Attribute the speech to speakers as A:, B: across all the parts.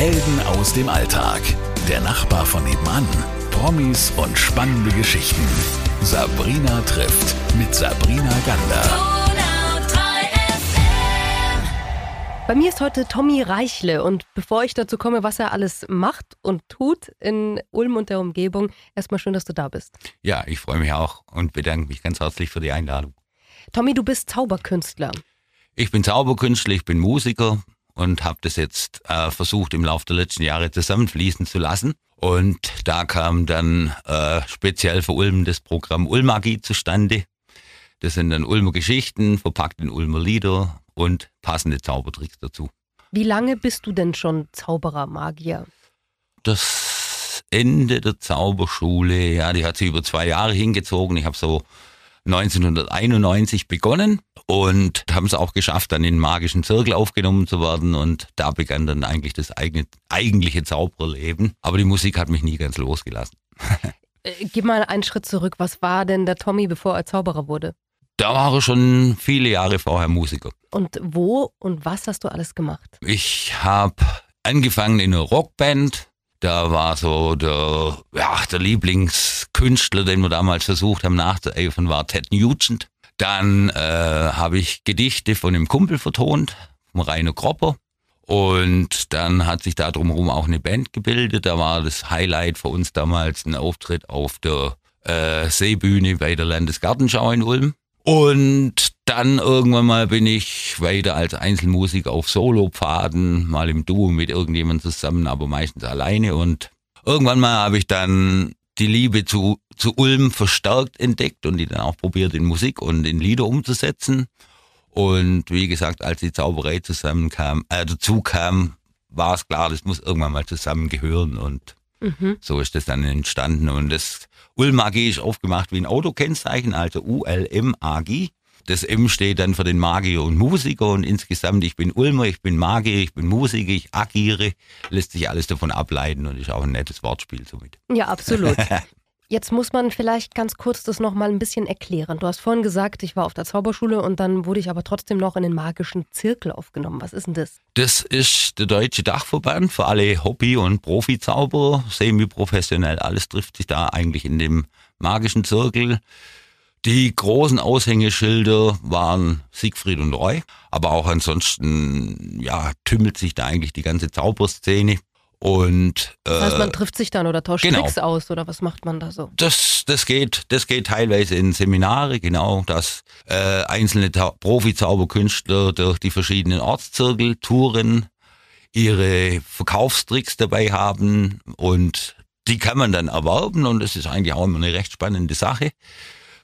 A: Helden aus dem Alltag. Der Nachbar von nebenan. Promis und spannende Geschichten. Sabrina trifft mit Sabrina Gander.
B: Bei mir ist heute Tommy Reichle und bevor ich dazu komme, was er alles macht und tut in Ulm und der Umgebung, erstmal schön, dass du da bist.
C: Ja, ich freue mich auch und bedanke mich ganz herzlich für die Einladung.
B: Tommy, du bist Zauberkünstler.
C: Ich bin Zauberkünstler, ich bin Musiker und habe das jetzt äh, versucht im Laufe der letzten Jahre zusammenfließen zu lassen. Und da kam dann äh, speziell für Ulm das Programm Ulmagie zustande. Das sind dann Ulmer Geschichten, verpackt in Ulmer Lieder und passende Zaubertricks dazu.
B: Wie lange bist du denn schon Zauberer, Magier?
C: Das Ende der Zauberschule, ja, die hat sich über zwei Jahre hingezogen. Ich habe so 1991 begonnen und haben es auch geschafft, dann in den magischen Zirkel aufgenommen zu werden und da begann dann eigentlich das eigene, eigentliche Zaubererleben. Aber die Musik hat mich nie ganz losgelassen.
B: Äh, gib mal einen Schritt zurück. Was war denn der Tommy, bevor er Zauberer wurde?
C: Da war er schon viele Jahre vorher Musiker.
B: Und wo und was hast du alles gemacht?
C: Ich habe angefangen in einer Rockband. Da war so der, ja, der Lieblingskünstler, den wir damals versucht haben nachzueifern, war Ted Nugent. Dann äh, habe ich Gedichte von einem Kumpel vertont, vom Rainer Kropper. Und dann hat sich da drumherum auch eine Band gebildet. Da war das Highlight für uns damals ein Auftritt auf der äh, Seebühne bei der Landesgartenschau in Ulm. Und dann irgendwann mal bin ich weiter als Einzelmusiker auf Solopfaden, mal im Duo mit irgendjemandem zusammen, aber meistens alleine. Und irgendwann mal habe ich dann die Liebe zu, zu Ulm verstärkt entdeckt und die dann auch probiert in Musik und in Lieder umzusetzen. Und wie gesagt, als die Zauberei zusammenkam, äh, dazu kam, war es klar, das muss irgendwann mal zusammengehören und mhm. so ist das dann entstanden. Und das Ulm-Magie ist aufgemacht wie ein Autokennzeichen, also U-L-M-A-G. Das M steht dann für den Magier und Musiker und insgesamt, ich bin Ulmer, ich bin Magier, ich bin Musiker, ich agiere, lässt sich alles davon ableiten und ist auch ein nettes Wortspiel somit.
B: Ja, absolut. Jetzt muss man vielleicht ganz kurz das nochmal ein bisschen erklären. Du hast vorhin gesagt, ich war auf der Zauberschule und dann wurde ich aber trotzdem noch in den magischen Zirkel aufgenommen. Was ist denn das?
C: Das ist der Deutsche Dachverband für alle Hobby- und Profizauberer, semi-professionell. Alles trifft sich da eigentlich in dem magischen Zirkel. Die großen Aushängeschilder waren Siegfried und Roy, aber auch ansonsten, ja, tümmelt sich da eigentlich die ganze Zauberszene. Und,
B: äh, das heißt, man trifft sich dann oder tauscht genau. Tricks aus oder was macht man da so?
C: Das, das geht, das geht teilweise in Seminare, genau, dass äh, einzelne Profi-Zauberkünstler durch die verschiedenen Ortszirkel touren, ihre Verkaufstricks dabei haben und die kann man dann erwerben und das ist eigentlich auch immer eine recht spannende Sache,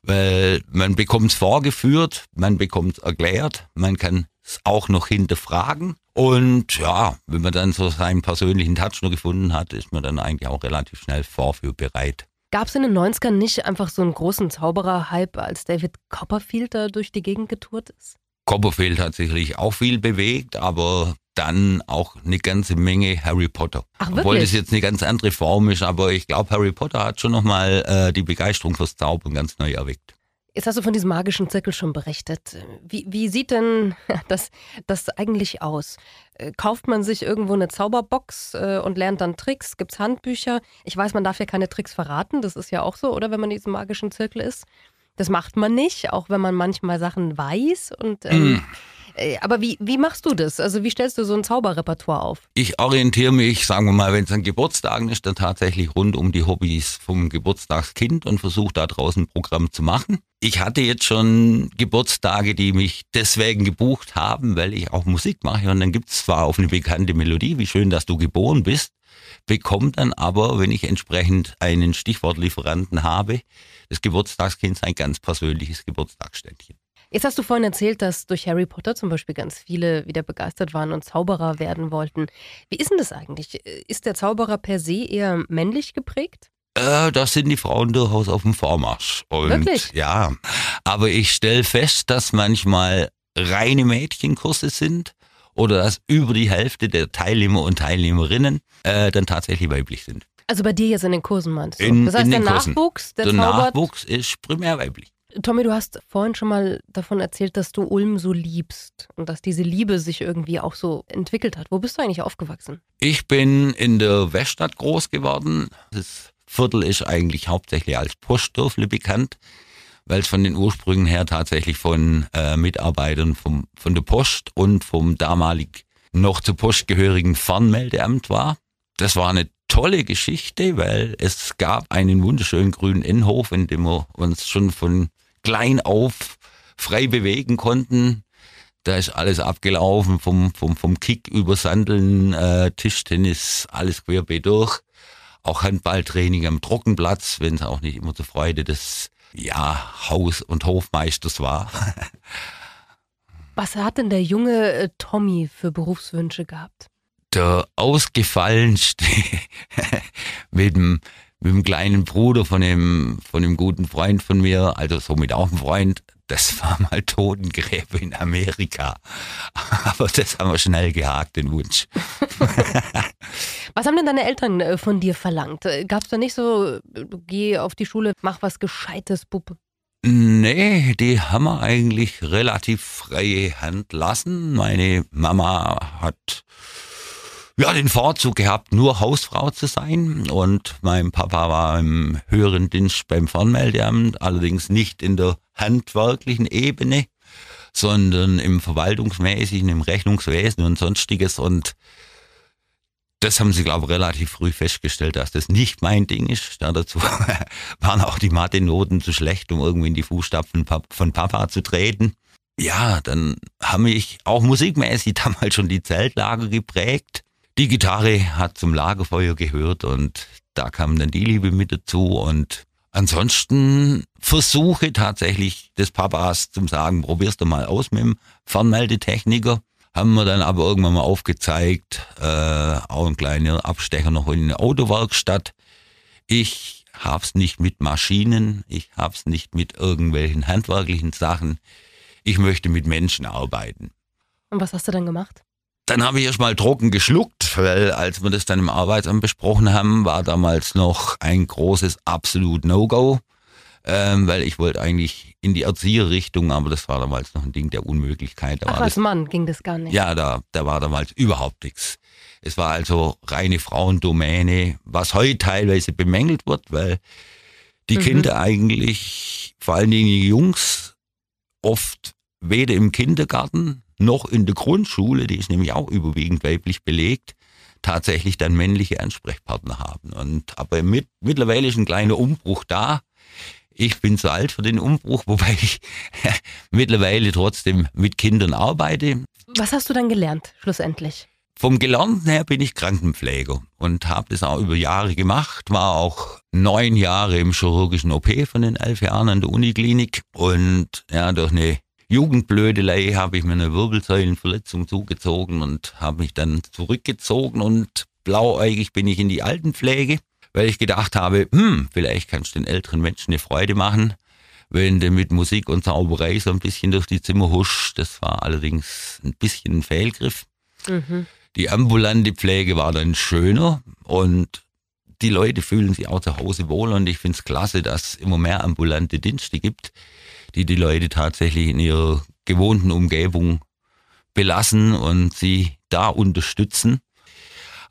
C: weil man bekommt es vorgeführt, man bekommt es erklärt, man kann es auch noch hinterfragen und ja, wenn man dann so seinen persönlichen Touch nur gefunden hat, ist man dann eigentlich auch relativ schnell vorführbereit.
B: Gab es in den 90ern nicht einfach so einen großen Zauberer-Hype, als David Copperfield da durch die Gegend getourt ist?
C: Copperfield hat sicherlich auch viel bewegt, aber dann auch eine ganze Menge Harry Potter.
B: Ach, wirklich?
C: Obwohl das jetzt eine ganz andere Form ist, aber ich glaube, Harry Potter hat schon nochmal äh, die Begeisterung fürs Zaubern ganz neu erweckt.
B: Jetzt hast du von diesem magischen Zirkel schon berichtet. Wie, wie sieht denn das, das eigentlich aus? Äh, kauft man sich irgendwo eine Zauberbox äh, und lernt dann Tricks? Gibt es Handbücher? Ich weiß, man darf ja keine Tricks verraten. Das ist ja auch so, oder wenn man in diesem magischen Zirkel ist. Das macht man nicht, auch wenn man manchmal Sachen weiß. Und ähm, mm. Äh, aber wie, wie machst du das? Also wie stellst du so ein Zauberrepertoire auf?
C: Ich orientiere mich, sagen wir mal, wenn es an Geburtstagen ist, dann tatsächlich rund um die Hobbys vom Geburtstagskind und versuche da draußen ein Programm zu machen. Ich hatte jetzt schon Geburtstage, die mich deswegen gebucht haben, weil ich auch Musik mache. Und dann gibt es zwar auf eine bekannte Melodie, wie schön, dass du geboren bist, bekommt dann aber, wenn ich entsprechend einen Stichwortlieferanten habe, das Geburtstagskind sein ganz persönliches Geburtstagsständchen.
B: Jetzt hast du vorhin erzählt, dass durch Harry Potter zum Beispiel ganz viele wieder begeistert waren und Zauberer werden wollten. Wie ist denn das eigentlich? Ist der Zauberer per se eher männlich geprägt?
C: Äh, da sind die Frauen durchaus auf dem Vormarsch. Und
B: Wirklich?
C: Ja, aber ich stelle fest, dass manchmal reine Mädchenkurse sind oder dass über die Hälfte der Teilnehmer und Teilnehmerinnen äh, dann tatsächlich weiblich sind.
B: Also bei dir jetzt in den Kursen meinst du?
C: In,
B: das heißt, der. Nachwuchs, der,
C: der Nachwuchs ist primär weiblich.
B: Tommy, du hast vorhin schon mal davon erzählt, dass du Ulm so liebst und dass diese Liebe sich irgendwie auch so entwickelt hat. Wo bist du eigentlich aufgewachsen?
C: Ich bin in der Weststadt groß geworden. Das Viertel ist eigentlich hauptsächlich als Postdörfle bekannt, weil es von den Ursprüngen her tatsächlich von äh, Mitarbeitern vom, von der Post und vom damalig noch zur Post gehörigen Fernmeldeamt war. Das war eine tolle Geschichte, weil es gab einen wunderschönen grünen Innenhof, in dem wir uns schon von klein auf frei bewegen konnten. Da ist alles abgelaufen, vom, vom, vom Kick über Sandeln, äh, Tischtennis, alles querbeet durch. Auch Handballtraining am Trockenplatz, wenn es auch nicht immer zur Freude des ja, Haus- und Hofmeisters war.
B: Was hat denn der junge äh, Tommy für Berufswünsche gehabt?
C: Der ausgefallenste mit dem, mit dem kleinen Bruder von dem, von dem guten Freund von mir, also somit auch ein Freund, das war mal Totengräber in Amerika. Aber das haben wir schnell gehakt, den Wunsch.
B: was haben denn deine Eltern äh, von dir verlangt? Äh, Gab es da nicht so, geh auf die Schule, mach was Gescheites, Bub?
C: Nee, die haben wir eigentlich relativ freie Hand lassen. Meine Mama hat ja den Vorzug gehabt, nur Hausfrau zu sein und mein Papa war im höheren Dienst beim Fernmeldeamt, allerdings nicht in der handwerklichen Ebene, sondern im verwaltungsmäßigen, im Rechnungswesen und sonstiges und das haben sie, glaube ich, relativ früh festgestellt, dass das nicht mein Ding ist. Da dazu waren auch die Mathe-Noten zu schlecht, um irgendwie in die Fußstapfen von Papa zu treten. Ja, dann haben mich auch musikmäßig damals schon die Zeltlager geprägt. Die Gitarre hat zum Lagerfeuer gehört und da kam dann die Liebe mit dazu und ansonsten Versuche tatsächlich des Papas zum sagen, probierst du mal aus mit dem Fernmeldetechniker haben wir dann aber irgendwann mal aufgezeigt, äh, auch ein kleiner Abstecher noch in eine Autowerkstatt. Ich hab's nicht mit Maschinen, ich hab's nicht mit irgendwelchen handwerklichen Sachen. Ich möchte mit Menschen arbeiten.
B: Und was hast du dann gemacht?
C: Dann habe ich erstmal trocken geschluckt, weil als wir das dann im Arbeitsamt besprochen haben, war damals noch ein großes absolut No-Go ähm, weil ich wollte eigentlich in die Erzieherrichtung, aber das war damals noch ein Ding der Unmöglichkeit. Da
B: Ach, als das, Mann ging das gar nicht.
C: Ja, da, da war damals überhaupt nichts. Es war also reine Frauendomäne, was heute teilweise bemängelt wird, weil die mhm. Kinder eigentlich, vor allen Dingen die Jungs, oft weder im Kindergarten noch in der Grundschule, die ist nämlich auch überwiegend weiblich belegt, tatsächlich dann männliche Ansprechpartner haben. Und aber mit, mittlerweile ist ein kleiner Umbruch da. Ich bin zu alt für den Umbruch, wobei ich mittlerweile trotzdem mit Kindern arbeite.
B: Was hast du dann gelernt, schlussendlich?
C: Vom Gelernten her bin ich Krankenpfleger und habe das auch über Jahre gemacht, war auch neun Jahre im chirurgischen OP von den elf Jahren an der Uniklinik und ja, durch eine Jugendblödelei habe ich mir eine Wirbelsäulenverletzung zugezogen und habe mich dann zurückgezogen und blauäugig bin ich in die Altenpflege weil ich gedacht habe, hm, vielleicht kannst du den älteren Menschen eine Freude machen, wenn du mit Musik und Zauberei so ein bisschen durch die Zimmer huschst. Das war allerdings ein bisschen ein Fehlgriff. Mhm. Die ambulante Pflege war dann schöner und die Leute fühlen sich auch zu Hause wohl und ich finde es klasse, dass es immer mehr ambulante Dienste gibt, die die Leute tatsächlich in ihrer gewohnten Umgebung belassen und sie da unterstützen.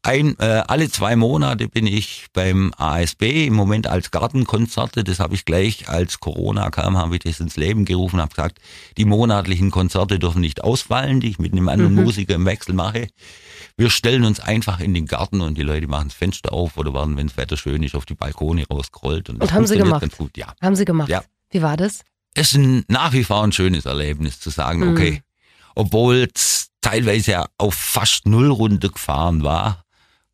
C: Ein, äh, alle zwei Monate bin ich beim ASB, im Moment als Gartenkonzerte. Das habe ich gleich, als Corona kam, habe ich das ins Leben gerufen, habe gesagt, die monatlichen Konzerte dürfen nicht ausfallen, die ich mit einem anderen mhm. Musiker im Wechsel mache. Wir stellen uns einfach in den Garten und die Leute machen das Fenster auf oder werden, wenn das Wetter schön ist, auf die Balkone rausgerollt.
B: Und, und haben sie gemacht? Ganz
C: gut, ja.
B: Haben sie gemacht? Ja. Wie war das?
C: Es ist nach wie vor ein schönes Erlebnis zu sagen, mhm. okay, obwohl es teilweise auf fast null runtergefahren war,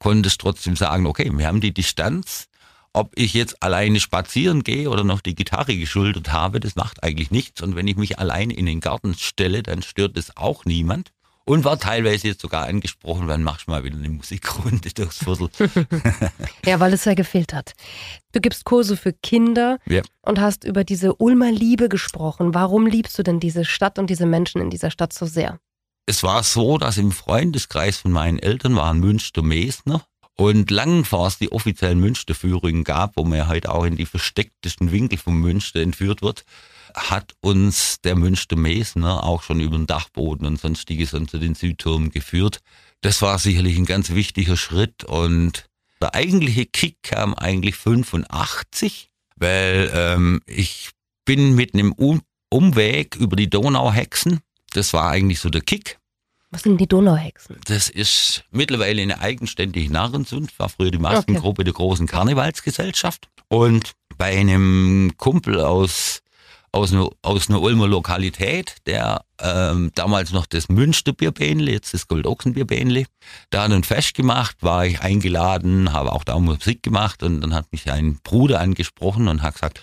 C: konntest trotzdem sagen, okay, wir haben die Distanz. Ob ich jetzt alleine spazieren gehe oder noch die Gitarre geschultert habe, das macht eigentlich nichts. Und wenn ich mich alleine in den Garten stelle, dann stört es auch niemand. Und war teilweise jetzt sogar angesprochen, wann machst du mal wieder eine Musikrunde durchs Viertel.
B: ja, weil es ja gefehlt hat. Du gibst Kurse für Kinder ja. und hast über diese Ulmer Liebe gesprochen. Warum liebst du denn diese Stadt und diese Menschen in dieser Stadt so sehr?
C: Es war so, dass im Freundeskreis von meinen Eltern waren Münster-Mesner. Und lang vor es die offiziellen Münsterführungen gab, wo man ja heute auch in die verstecktesten Winkel von Münster entführt wird, hat uns der Münster Mesner auch schon über den Dachboden und sonstiges unter den Südturm geführt. Das war sicherlich ein ganz wichtiger Schritt und der eigentliche Kick kam eigentlich 85, weil ähm, ich bin mit einem um Umweg über die Donauhexen. Das war eigentlich so der Kick.
B: Was sind die Donauhexen?
C: Das ist mittlerweile eine eigenständige Narrensund, war früher die Maskengruppe okay. der großen Karnevalsgesellschaft. Und bei einem Kumpel aus, aus, einer, aus einer Ulmer Lokalität, der ähm, damals noch das Münsterbierbähnle, jetzt das Goldochsenbierbähnle, da hat ein Fest gemacht, war ich eingeladen, habe auch da Musik gemacht und dann hat mich ein Bruder angesprochen und hat gesagt,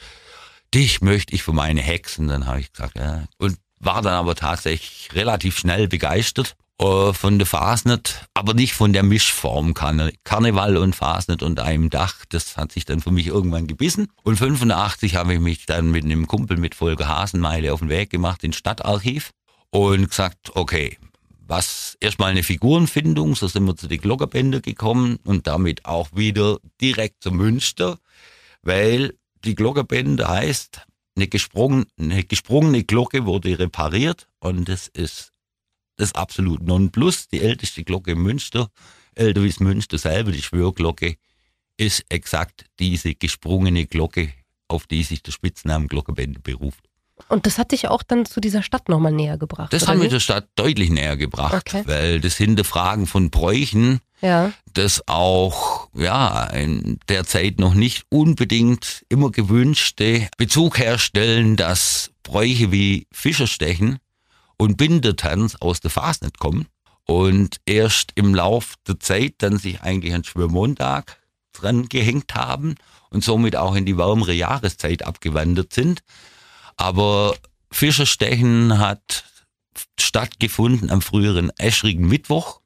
C: dich möchte ich für meine Hexen. Dann habe ich gesagt, ja. Und war dann aber tatsächlich relativ schnell begeistert äh, von der Fasnet, aber nicht von der Mischform Karne Karneval und Fasnet unter einem Dach. Das hat sich dann für mich irgendwann gebissen. Und 85 habe ich mich dann mit einem Kumpel mit Volker Hasenmeile auf den Weg gemacht ins Stadtarchiv und gesagt, okay, was erstmal eine Figurenfindung, so sind wir zu den Glockerbänder gekommen und damit auch wieder direkt zum Münster, weil die Glockerbände heißt, eine, gesprungen, eine gesprungene Glocke wurde repariert und das ist das absolut Nonplus. Die älteste Glocke in Münster, älter wie Münster selber, die Schwörglocke, ist exakt diese gesprungene Glocke, auf die sich der Spitzname Glockenbände beruft.
B: Und das hat dich auch dann zu dieser Stadt nochmal näher gebracht?
C: Das hat mich der Stadt deutlich näher gebracht, okay. weil das Hinterfragen von Bräuchen, ja. das auch ja in der Zeit noch nicht unbedingt immer gewünschte Bezug herstellen, dass Bräuche wie Fischerstechen und Bindertanz aus der Fasnet kommen und erst im Lauf der Zeit dann sich eigentlich an Schwörmontag dran gehängt haben und somit auch in die wärmere Jahreszeit abgewandert sind. Aber Fischerstechen hat stattgefunden am früheren Eschrigen Mittwoch.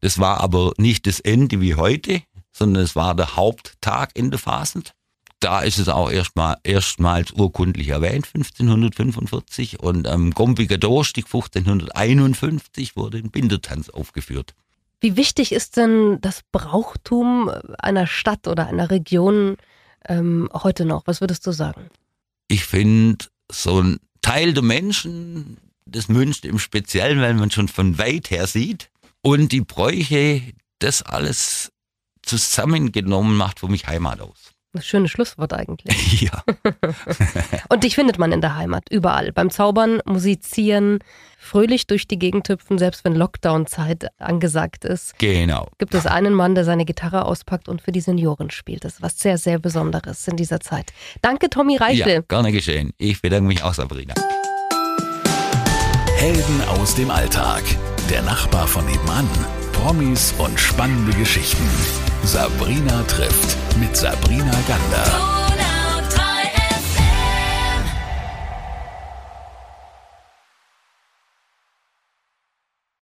C: Das war aber nicht das Ende wie heute, sondern es war der Haupttag in der Fasend. Da ist es auch erstmal, erstmals urkundlich erwähnt, 1545. Und am Gombiger Dorstieg 1551 wurde ein Bindertanz aufgeführt.
B: Wie wichtig ist denn das Brauchtum einer Stadt oder einer Region ähm, heute noch? Was würdest du sagen?
C: ich finde, so ein Teil der Menschen, das Münster im Speziellen, weil man schon von weit her sieht, und die Bräuche, das alles zusammengenommen macht für mich Heimat aus.
B: Das schönes Schlusswort eigentlich.
C: Ja.
B: und dich findet man in der Heimat, überall. Beim Zaubern, Musizieren, fröhlich durch die Gegend hüpfen, selbst wenn Lockdown-Zeit angesagt ist.
C: Genau.
B: Gibt es einen Mann, der seine Gitarre auspackt und für die Senioren spielt. Das ist was sehr, sehr Besonderes in dieser Zeit. Danke, Tommy Reichle.
C: Ja, gerne geschehen. Ich bedanke mich auch, Sabrina.
A: Helden aus dem Alltag. Der Nachbar von nebenan. Promis und spannende Geschichten. Sabrina trifft mit Sabrina Gander.